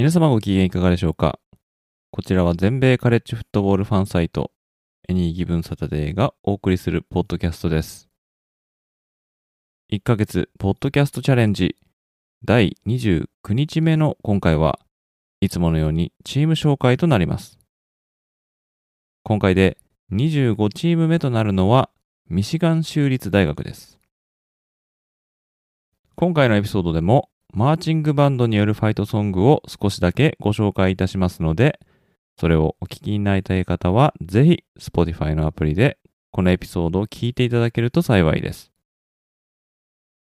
皆様ご機嫌いかがでしょうか？こちらは全米カレッジフットボールファンサイトエニーギブンサタデーがお送りするポッドキャストです1ヶ月ポッドキャストチャレンジ第29日目の今回はいつものようにチーム紹介となります。今回で25チーム目となるのはミシガン州立大学です。今回のエピソードでもマーチングバンドによるファイトソングを少しだけご紹介いたしますので、それをお聞きになりたい方はぜひ Spotify のアプリでこのエピソードを聞いていただけると幸いです。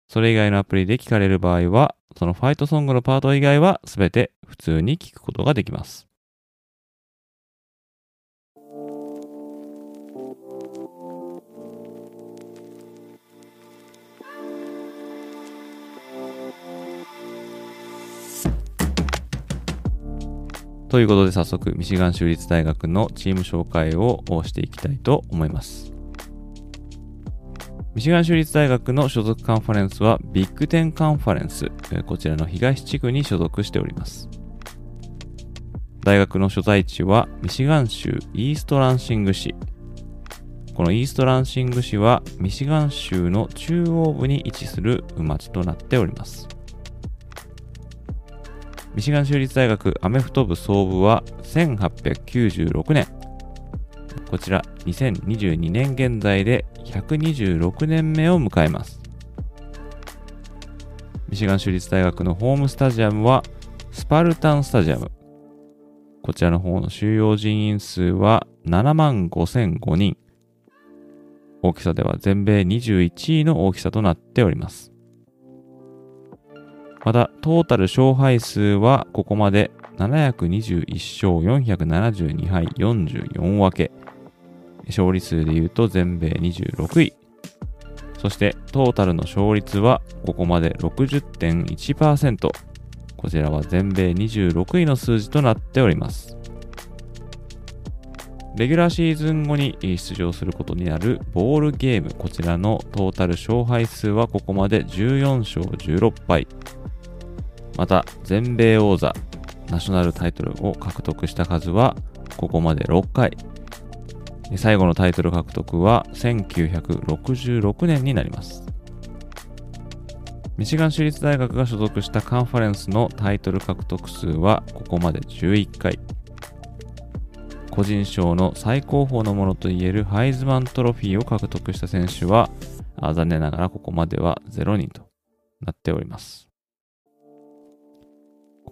それ以外のアプリで聞かれる場合は、そのファイトソングのパート以外は全て普通に聞くことができます。ということで早速ミシガン州立大学のチーム紹介をしていきたいと思います。ミシガン州立大学の所属カンファレンスはビッグテンカンファレンス、こちらの東地区に所属しております。大学の所在地はミシガン州イーストランシング市。このイーストランシング市はミシガン州の中央部に位置する町となっております。ミシガン州立大学アメフト部総部は1896年、こちら2022年現在で126年目を迎えます。ミシガン州立大学のホームスタジアムはスパルタンスタジアム。こちらの方の収容人員数は7万5005人。大きさでは全米21位の大きさとなっております。また、トータル勝敗数はここまで721勝472敗44分け。勝利数で言うと全米26位。そしてトータルの勝率はここまで60.1%。こちらは全米26位の数字となっております。レギュラーシーズン後に出場することになるボールゲーム、こちらのトータル勝敗数はここまで14勝16敗。また、全米王座、ナショナルタイトルを獲得した数はここまで6回。最後のタイトル獲得は1966年になります。ミシガン州立大学が所属したカンファレンスのタイトル獲得数はここまで11回。個人賞の最高峰のものといえるハイズマントロフィーを獲得した選手は残念ながらここまでは0人となっております。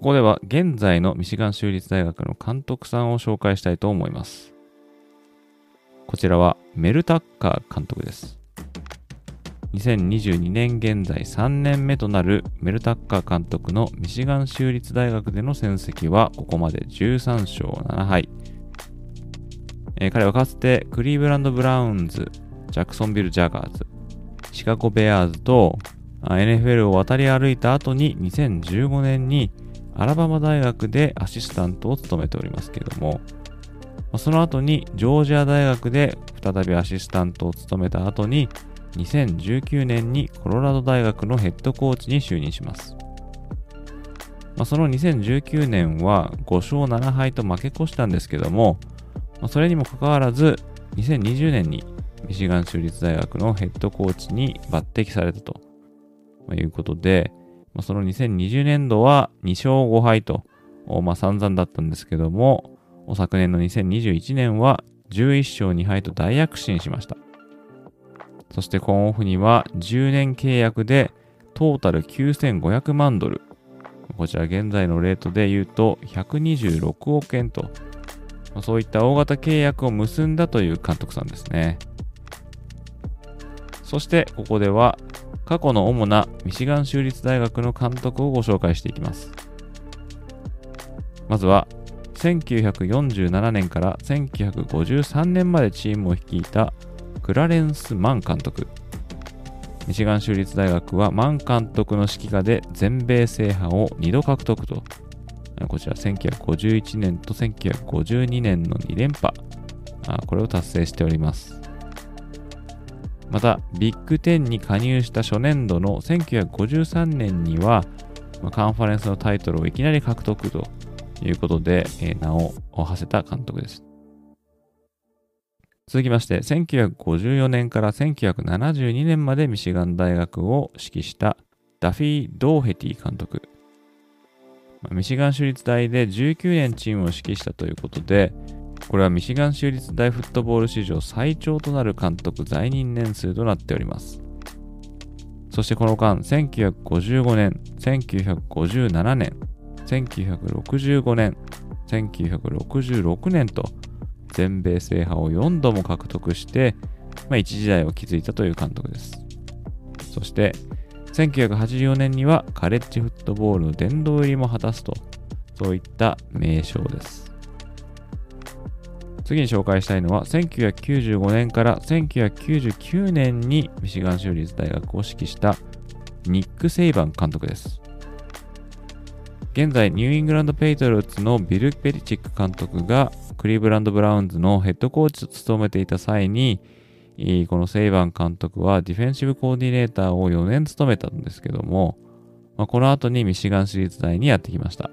ここでは現在のミシガン州立大学の監督さんを紹介したいと思います。こちらはメルタッカー監督です。2022年現在3年目となるメルタッカー監督のミシガン州立大学での戦績はここまで13勝7敗。えー、彼はかつてクリーブランド・ブラウンズ、ジャクソンビル・ジャガーズ、シカゴ・ベアーズと NFL を渡り歩いた後に2015年にアラバマ大学でアシスタントを務めておりますけれども、その後にジョージア大学で再びアシスタントを務めた後に2019年にコロラド大学のヘッドコーチに就任します。まあ、その2019年は5勝7敗と負け越したんですけども、まあ、それにもかかわらず2020年にミシガン州立大学のヘッドコーチに抜擢されたということで、まあ、その2020年度は2勝5敗と、まあ、散々だったんですけども、昨年の2021年は11勝2敗と大躍進しました。そして今オフには10年契約でトータル9500万ドル。こちら現在のレートで言うと126億円と、まそういった大型契約を結んだという監督さんですね。そしてここでは過去の主なミシガン州立大学の監督をご紹介していきます。まずは、1947年から1953年までチームを率いたクラレンス・マン監督。ミシガン州立大学はマン監督の指揮下で全米制覇を2度獲得と、こちら1951年と1952年の2連覇、これを達成しております。また、ビッグ10に加入した初年度の1953年には、まカンファレンスのタイトルをいきなり獲得ということで、え名を馳せた監督です。続きまして、1954年から1972年までミシガン大学を指揮したダフィー・ドーヘティ監督。ミシガン州立大で19年チームを指揮したということで、これはミシガン州立大フットボール史上最長となる監督在任年数となっております。そしてこの間、1955年、1957年、1965年、1966年と全米制覇を4度も獲得して、まあ、一時代を築いたという監督です。そして、1984年にはカレッジフットボールの殿堂入りも果たすと、そういった名称です。次に紹介したいのは、1995年から1999年にミシガン州立大学を指揮したニック・セイバン監督です。現在、ニューイングランド・ペイトルーツのビル・ペリチック監督がクリーブランド・ブラウンズのヘッドコーチと務めていた際に、このセイバン監督はディフェンシブコーディネーターを4年務めたんですけども、まあ、この後にミシガン州立大にやってきました。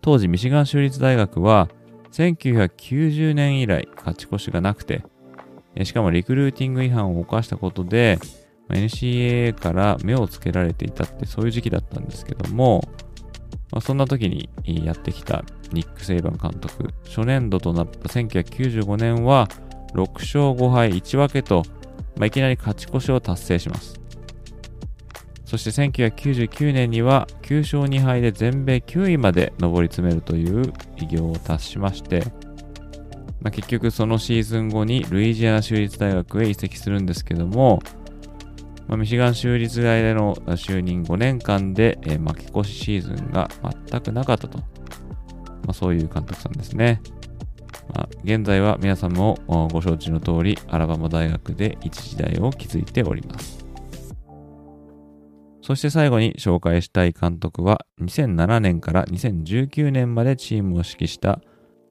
当時、ミシガン州立大学は、1990年以来勝ち越しがなくて、しかもリクルーティング違反を犯したことで、NCAA から目をつけられていたってそういう時期だったんですけども、まあ、そんな時にやってきたニック・セイバン監督、初年度となった1995年は6勝5敗1分けと、まあ、いきなり勝ち越しを達成します。そして1999年には9勝2敗で全米9位まで上り詰めるという偉業を達しまして、まあ、結局そのシーズン後にルイジアナ州立大学へ移籍するんですけども、まあ、ミシガン州立大での就任5年間で、えー、負け越しシーズンが全くなかったと、まあ、そういう監督さんですね。まあ、現在は皆さんもご承知の通りアラバマ大学で一時代を築いております。そして最後に紹介したい監督は2007年から2019年までチームを指揮した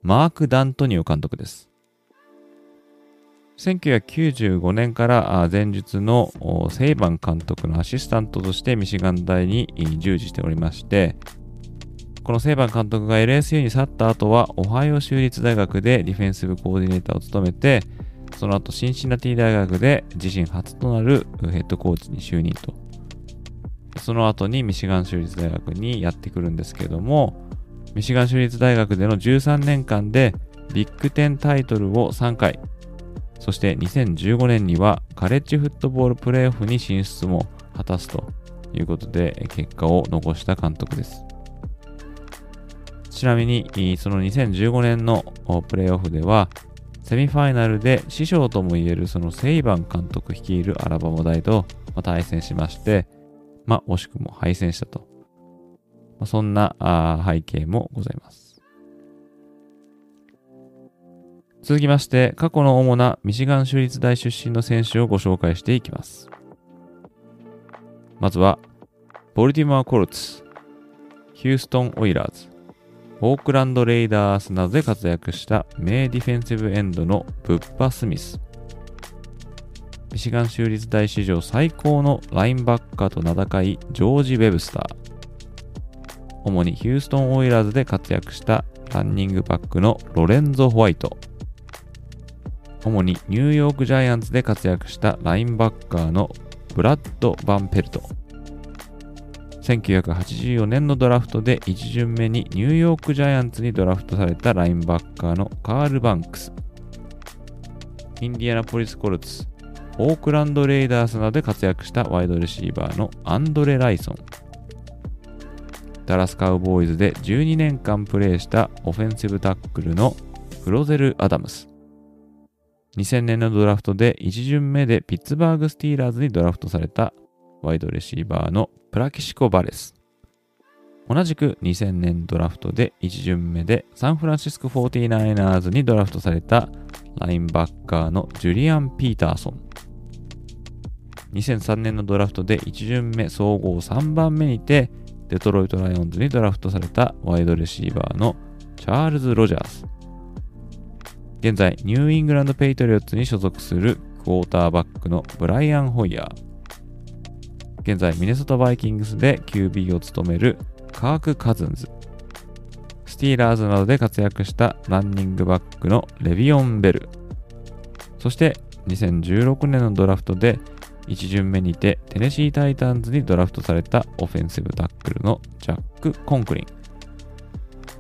マーク・ダントニオ監督です。1995年から前述のセイバン監督のアシスタントとしてミシガン大に従事しておりまして、このセイバン監督が LSU に去った後は、オハイオ州立大学でディフェンシブコーディネーターを務めて、その後シンシナティ大学で自身初となるヘッドコーチに就任とその後にミシガン州立大学にやってくるんですけども、ミシガン州立大学での13年間でビッグ10タイトルを3回、そして2015年にはカレッジフットボールプレーオフに進出も果たすということで結果を残した監督です。ちなみに、その2015年のプレーオフでは、セミファイナルで師匠ともいえるそのセイバン監督率いるアラバマ大と対戦しまして、まあ、惜しくも敗戦したと。まあ、そんなあ背景もございます。続きまして、過去の主なミシガン州立大出身の選手をご紹介していきます。まずは、ボルティモア・コルツ、ヒューストン・オイラーズ、オークランド・レイダースなどで活躍した名ディフェンシブエンドのブッパ・スミス、ミシガン州立大史上最高のラインバッカーと名高いジョージ・ウェブスター。主にヒューストン・オイラーズで活躍したランニングバックのロレンゾ・ホワイト。主にニューヨーク・ジャイアンツで活躍したラインバッカーのブラッド・バンペルト。1984年のドラフトで1巡目にニューヨーク・ジャイアンツにドラフトされたラインバッカーのカール・バンクス。インディアナポリス・コルツ、オークランド・レイダースなどで活躍したワイドレシーバーのアンドレ・ライソン。ダラスカウボーイズで12年間プレーしたオフェンシブタックルのフロゼル・アダムス。2000年のドラフトで1巡目でピッツバーグスティーラーズにドラフトされたワイドレシーバーのプラキシコ・バレス。同じく2000年ドラフトで1巡目でサンフランシスコ 49ers にドラフトされたラインバッカーのジュリアン・ピーターソン。2003年のドラフトで1巡目総合3番目にてデトロイト・ライオンズにドラフトされたワイドレシーバーのチャールズ・ロジャース。現在、ニューイングランド・ペイトリオッツに所属するクォーターバックのブライアン・ホイヤー。現在、ミネソタ・バイキングスで QB を務めるカーク・カズンズ。スティーラーズなどで活躍したランニングバックのレビオン・ベル。そして2016年のドラフトで1巡目にてテネシー・タイタンズにドラフトされたオフェンシブタックルのジャック・コンクリン。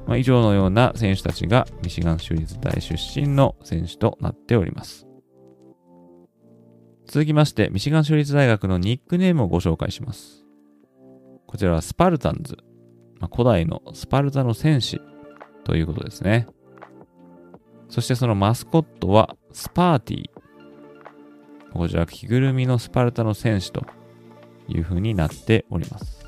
まあ、以上のような選手たちがミシガン州立大出身の選手となっております。続きまして、ミシガン州立大学のニックネームをご紹介します。こちらはスパルタンズ。まあ、古代のスパルタの戦士ということですね。そしてそのマスコットはスパーティー。こちら着ぐるみのスパルタの戦士という風になっております。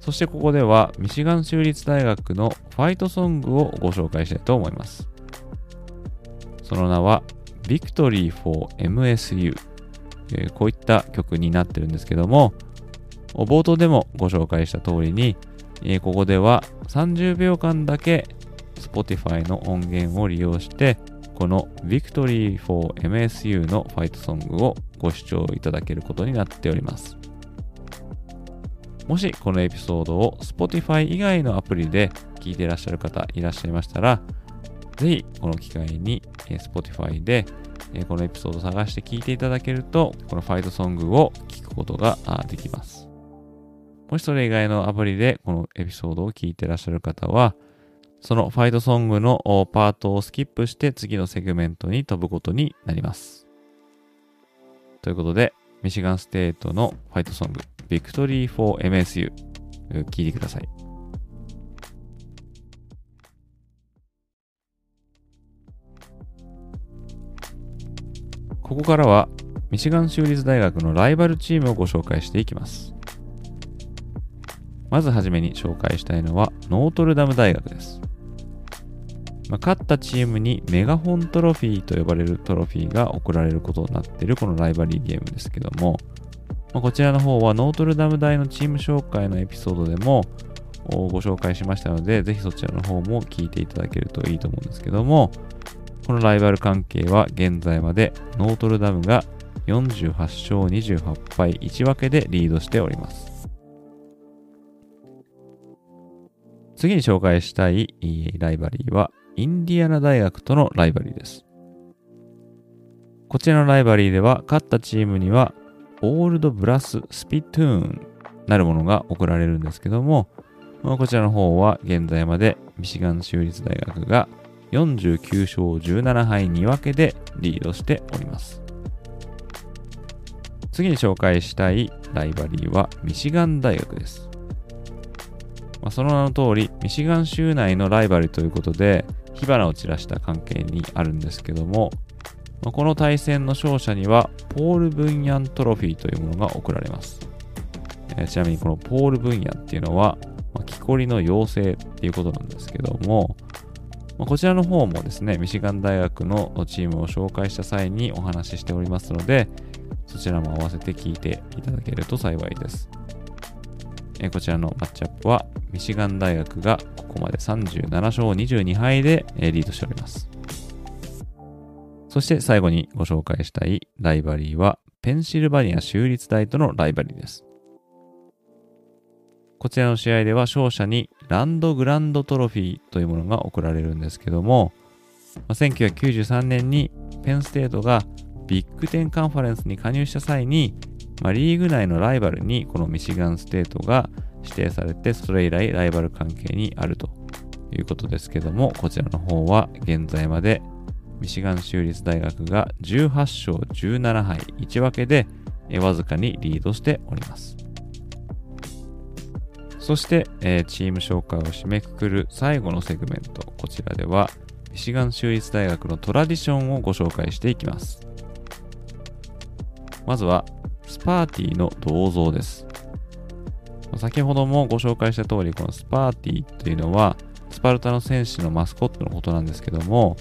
そしてここではミシガン州立大学のファイトソングをご紹介したいと思います。その名は Victory for MSU、こういった曲になってるんですけども、冒頭でもご紹介した通りに、えー、ここでは30秒間だけ Spotify の音源を利用して、この Victory for MSU のファイトソングをご視聴いただけることになっております。もしこのエピソードを Spotify 以外のアプリで聞いていらっしゃる方いらっしゃいましたら、ぜひこの機会に Spotify でこのエピソードを探して聞いていただけると、このファイトソングを聞くことができます。もしそれ以外のアプリでこのエピソードを聞いてらっしゃる方は、そのファイトソングのパートをスキップして次のセグメントに飛ぶことになります。ということで、ミシガンステートのファイトソング、Victory for MSU、聞いてください。ここからは、ミシガン州立大学のライバルチームをご紹介していきます。まずはじめに紹介したいのはノートルダム大学です。まあ、勝ったチームにメガホントロフィーと呼ばれるトロフィーが贈られることになっているこのライバリーゲームですけども、まあ、こちらの方はノートルダム大のチーム紹介のエピソードでもご紹介しましたので、ぜひそちらの方も聞いていただけるといいと思うんですけども、このライバル関係は現在までノートルダムが48勝28敗1分けでリードしております。次に紹介したいライバリーは、インディアナ大学とのライバリーです。こちらのライバリーでは、勝ったチームには、オールドブラススピトゥーンなるものが贈られるんですけどもま、こちらの方は現在までミシガン州立大学が49勝17敗2分けでリードしております。次に紹介したいライバリーはミシガン大学です。まあ、その名の通り、ミシガン州内のライバルということで、火花を散らした関係にあるんですけども、まあ、この対戦の勝者には、ポール・ブンヤントロフィーというものが贈られます。えー、ちなみにこのポール・ブンヤンっていうのは、まあ、木こりの妖精っていうことなんですけども、ま、こちらの方もですね、ミシガン大学のチームを紹介した際にお話ししておりますので、そちらも合わせて聞いていただけると幸いです。えこちらのマッチアップはミシガン大学がここまで37勝22敗で、えリードしております。そして最後にご紹介したいライバリーはペンシルバニア州立大とのライバリーです。こちらの試合では勝者にランドグラントトロフィーというものが贈られるんですけども、1993年にペンステートがビッグテンカンファレンスに加入した際にまあ、リーグ内のライバルにこのミシガンステートが指定されて、それ以来ライバル関係にあるということですけども、こちらの方は現在までミシガン州立大学が18勝17敗1分けでわずかにリードしております。そして、えー、チーム紹介を締めくくる最後のセグメント、こちらではミシガン州立大学のトラディションをご紹介していきます。まずは、スパーティの銅像です。先ほどもご紹介した通り、このスパーティというのは、スパルタの戦士のマスコットのことなんですけども、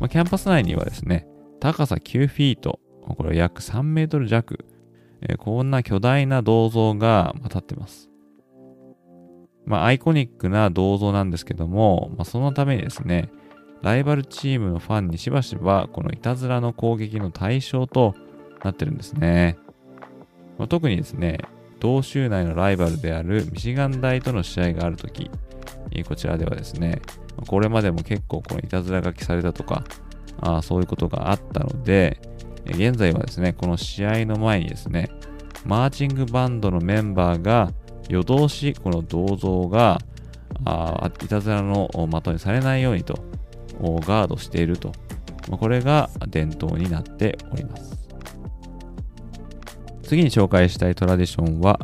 まあ、キャンパス内にはですね、高さ9フィート、これ約3メートル弱、えー、こんな巨大な銅像が立ってます。まあ、アイコニックな銅像なんですけども、まあ、そのためにですね、ライバルチームのファンにしばしばこのいたずらの攻撃の対象となってるんですね。まあ、特にですね、同州内のライバルであるミシガン大との試合があるとき、こちらではですね、これまでも結構このいたずら書きされたとか、あそういうことがあったので、現在はですね、この試合の前にですね、マーチングバンドのメンバーが夜通しこの銅像があいたずらの的にされないようにとガードしていると、これが伝統になっております。次に紹介したいトラディションは、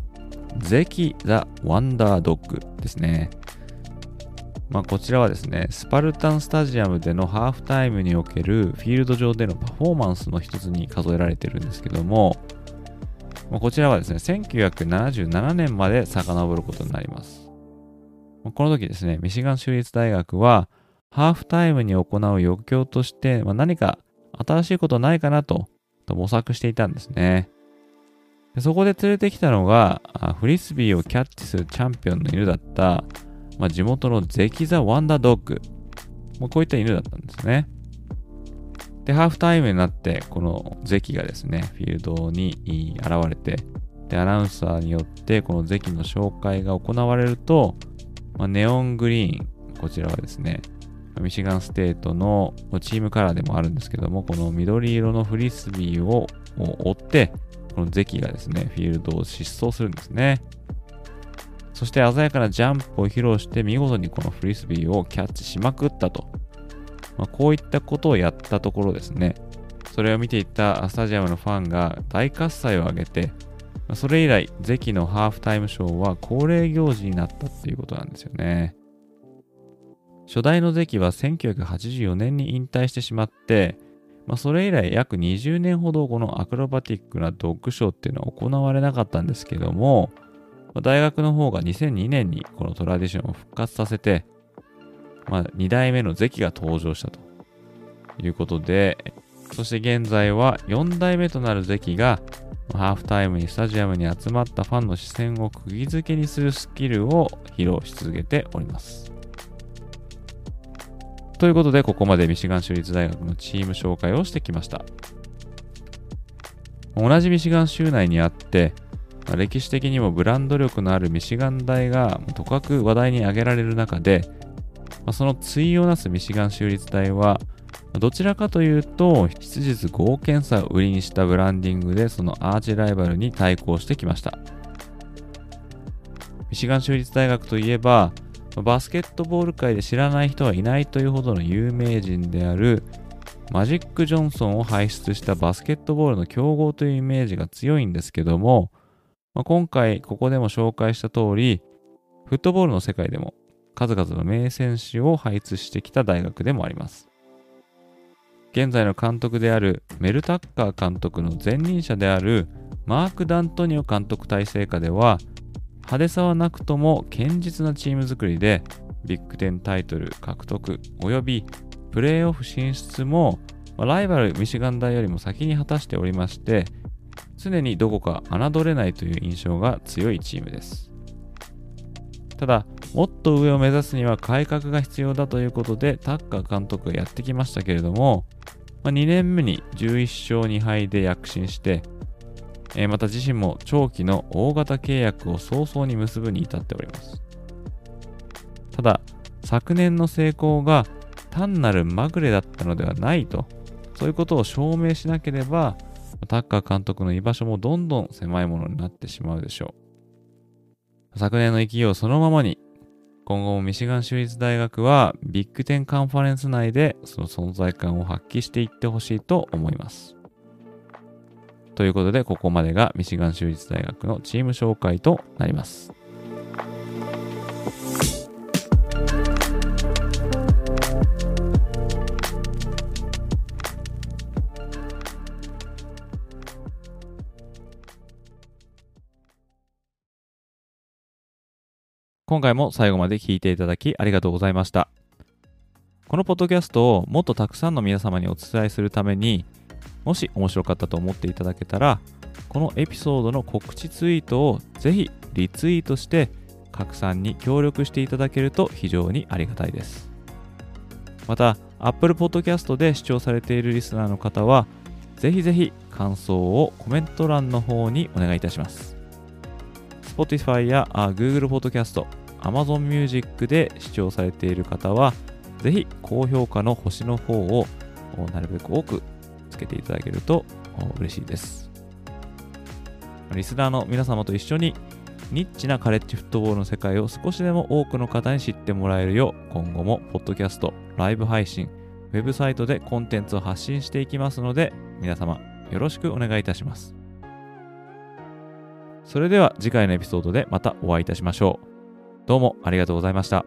ゼキ・ザ・ワンダードッグですね。まあ、こちらはですね、スパルタンスタジアムでのハーフタイムにおけるフィールド上でのパフォーマンスの一つに数えられてるんですけども、まあ、こちらはですね、1977年まで遡ることになります。この時ですね、ミシガン州立大学は、ハーフタイムに行う余興として、まあ、何か新しいことないかなとと模索していたんですね。そこで連れてきたのが、フリスビーをキャッチするチャンピオンの犬だった、まあ、地元のゼキザ・ワンダードッグ。まあ、こういった犬だったんですね。で、ハーフタイムになって、このゼキがですね、フィールドに現れて、で、アナウンサーによって、このゼキの紹介が行われると、まあ、ネオングリーン、こちらはですね、ミシガンステートのチームカラーでもあるんですけども、この緑色のフリスビーを追って、このゼキがですね、フィールドを疾走するんですね。そして鮮やかなジャンプを披露して見事にこのフリスビーをキャッチしまくったと。まあ、こういったことをやったところですね、それを見ていたスタジアムのファンが大喝采を上げて、それ以来、ゼキのハーフタイムショーは恒例行事になったっていうことなんですよね。初代のゼキは1984年に引退してしまって、まあ、それ以来約20年ほどこのアクロバティックなドッグショーっていうのは行われなかったんですけども、大学の方が2002年にこのトラディションを復活させて、まあ、2代目のゼキが登場したということで、そして現在は4代目となるゼキがハーフタイムにスタジアムに集まったファンの視線を釘付けにするスキルを披露し続けております。ということで、ここまでミシガン州立大学のチーム紹介をしてきました。同じミシガン州内にあって、まあ、歴史的にもブランド力のあるミシガン大がとかく話題に挙げられる中で、まあ、その対をなすミシガン州立大は、どちらかというと、質実合検査を売りにしたブランディングで、そのアーチライバルに対抗してきました。ミシガン州立大学といえば、バスケットボール界で知らない人はいないというほどの有名人であるマジック・ジョンソンを輩出したバスケットボールの強豪というイメージが強いんですけども、まあ、今回ここでも紹介した通り、フットボールの世界でも数々の名選手を輩出してきた大学でもあります。現在の監督であるメル・タッカー監督の前任者であるマーク・ダントニオ監督体制下では派手さはなくとも堅実なチーム作りでビッグ10タイトル獲得及びプレーオフ進出もライバルミシガン大よりも先に果たしておりまして常にどこか侮れないという印象が強いチームです。ただ、もっと上を目指すには改革が必要だということで、タッカー監督がやってきましたけれども、ま、2年目に11勝2敗で躍進して、えー、また自身も長期の大型契約を早々に結ぶに至っております。ただ、昨年の成功が単なるまぐれだったのではないと、そういうことを証明しなければ、タッカー監督の居場所もどんどん狭いものになってしまうでしょう。昨年の勢いをそのままに、今後もミシガン州立大学はビッグ10カンファレンス内でその存在感を発揮していってほしいと思います。ということで、ここまでがミシガン州立大学のチーム紹介となります。今回も最後まで聞いていただきありがとうございました。このポッドキャストをもっとたくさんの皆様にお伝えするために、もし面白かったと思っていただけたら、このエピソードの告知ツイートをぜひリツイートして拡散に協力していただけると非常にありがたいです。また、Apple Podcast で視聴されているリスナーの方は、ぜひぜひ感想をコメント欄の方にお願いいたします。Spotify や Google Podcast、Amazon Music で視聴されている方は、ぜひ高評価の星の方をなるべく多くけていただけると嬉しいです。リスナーの皆様と一緒にニッチなカレッジフットボールの世界を少しでも多くの方に知ってもらえるよう今後もポッドキャスト、ライブ配信、ウェブサイトでコンテンツを発信していきますので皆様よろしくお願いいたします。それでは次回のエピソードでまたお会いいたしましょう。どうもありがとうございました。